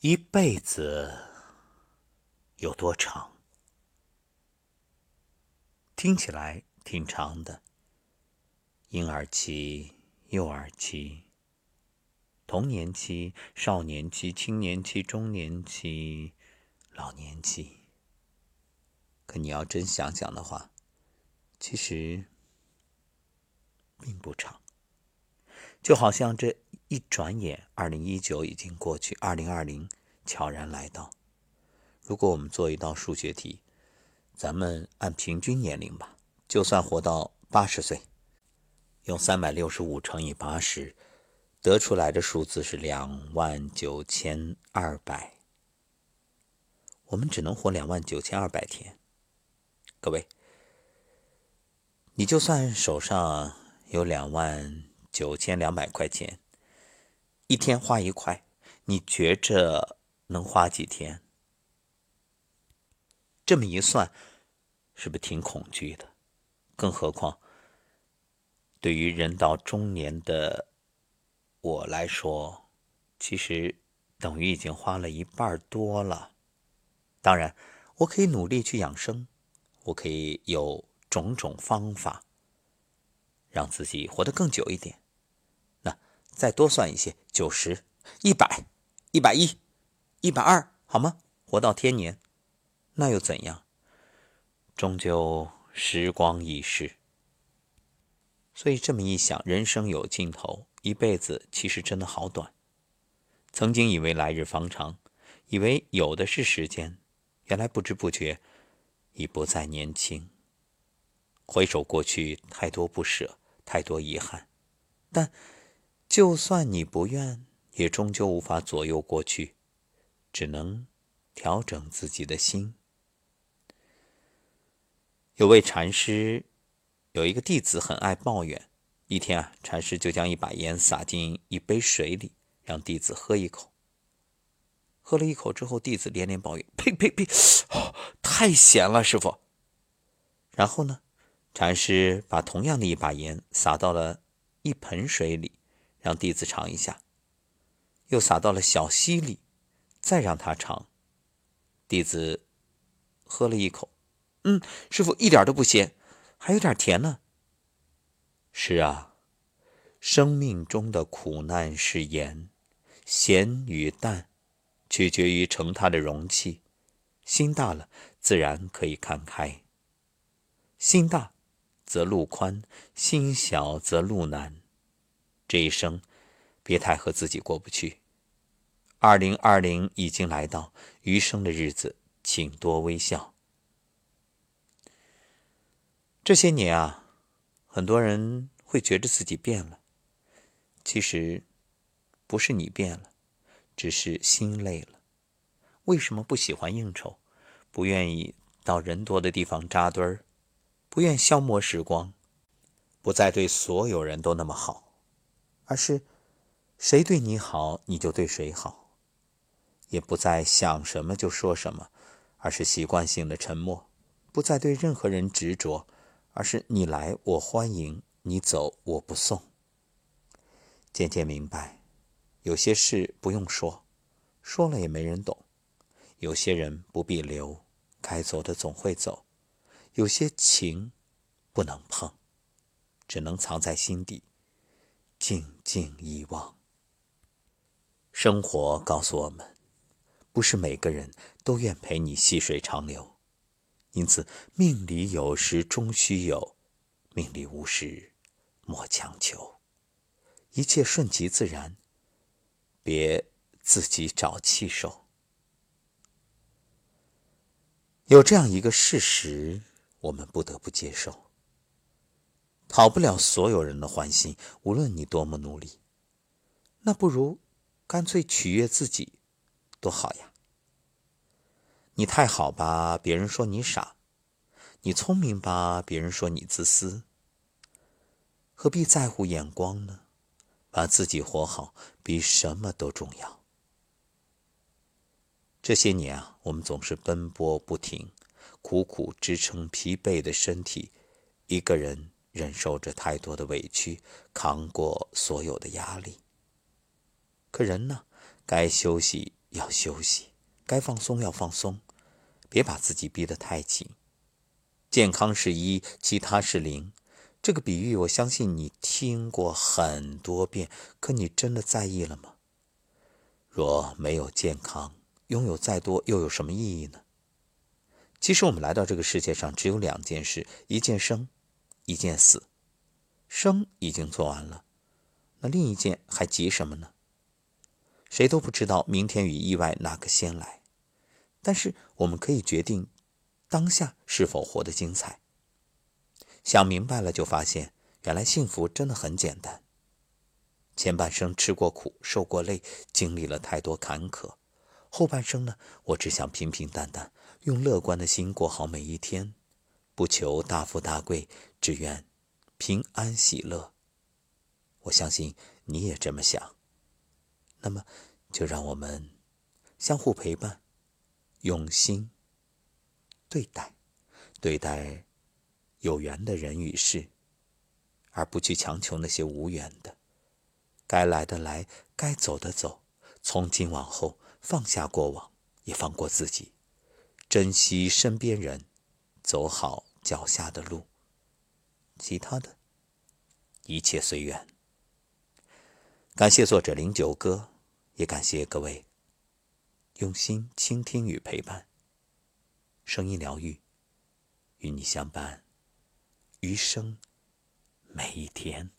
一辈子有多长？听起来挺长的。婴儿期、幼儿期、童年期、少年期、青年期、中年期、老年期。可你要真想想的话，其实并不长。就好像这。一转眼，二零一九已经过去，二零二零悄然来到。如果我们做一道数学题，咱们按平均年龄吧，就算活到八十岁，用三百六十五乘以八十，得出来的数字是两万九千二百。我们只能活两万九千二百天。各位，你就算手上有两万九千两百块钱。一天花一块，你觉着能花几天？这么一算，是不是挺恐惧的？更何况，对于人到中年的我来说，其实等于已经花了一半多了。当然，我可以努力去养生，我可以有种种方法，让自己活得更久一点。再多算一些，九十、一百、一百一、一百二，好吗？活到天年，那又怎样？终究时光易逝。所以这么一想，人生有尽头，一辈子其实真的好短。曾经以为来日方长，以为有的是时间，原来不知不觉已不再年轻。回首过去，太多不舍，太多遗憾，但。就算你不愿，也终究无法左右过去，只能调整自己的心。有位禅师，有一个弟子很爱抱怨。一天啊，禅师就将一把盐撒进一杯水里，让弟子喝一口。喝了一口之后，弟子连连抱怨：“呸呸呸，太咸了，师傅。”然后呢，禅师把同样的一把盐撒到了一盆水里。让弟子尝一下，又撒到了小溪里，再让他尝。弟子喝了一口，嗯，师傅一点都不咸，还有点甜呢。是啊，生命中的苦难是盐，咸与淡，取决于盛它的容器。心大了，自然可以看开；心大，则路宽；心小，则路难。这一生，别太和自己过不去。二零二零已经来到，余生的日子，请多微笑。这些年啊，很多人会觉得自己变了，其实不是你变了，只是心累了。为什么不喜欢应酬，不愿意到人多的地方扎堆儿，不愿消磨时光，不再对所有人都那么好？而是，谁对你好，你就对谁好，也不再想什么就说什么，而是习惯性的沉默，不再对任何人执着，而是你来我欢迎，你走我不送。渐渐明白，有些事不用说，说了也没人懂；有些人不必留，该走的总会走；有些情不能碰，只能藏在心底。静静遗忘。生活告诉我们，不是每个人都愿陪你细水长流，因此命里有时终须有，命里无时莫强求。一切顺其自然，别自己找气受。有这样一个事实，我们不得不接受。讨不了所有人的欢心，无论你多么努力，那不如干脆取悦自己，多好呀！你太好吧，别人说你傻；你聪明吧，别人说你自私。何必在乎眼光呢？把自己活好，比什么都重要。这些年啊，我们总是奔波不停，苦苦支撑疲惫的身体，一个人。忍受着太多的委屈，扛过所有的压力。可人呢，该休息要休息，该放松要放松，别把自己逼得太紧。健康是一，其他是零。这个比喻，我相信你听过很多遍，可你真的在意了吗？若没有健康，拥有再多又有什么意义呢？其实我们来到这个世界上只有两件事：一件生，一件死。生已经做完了，那另一件还急什么呢？谁都不知道明天与意外哪个先来，但是我们可以决定当下是否活得精彩。想明白了，就发现原来幸福真的很简单。前半生吃过苦，受过累，经历了太多坎坷；后半生呢，我只想平平淡淡，用乐观的心过好每一天，不求大富大贵，只愿平安喜乐。我相信你也这么想。那么，就让我们相互陪伴，用心对待，对待。有缘的人与事，而不去强求那些无缘的。该来的来，该走的走。从今往后，放下过往，也放过自己，珍惜身边人，走好脚下的路。其他的，一切随缘。感谢作者零九哥，也感谢各位用心倾听与陪伴。声音疗愈，与你相伴。余生，每一天。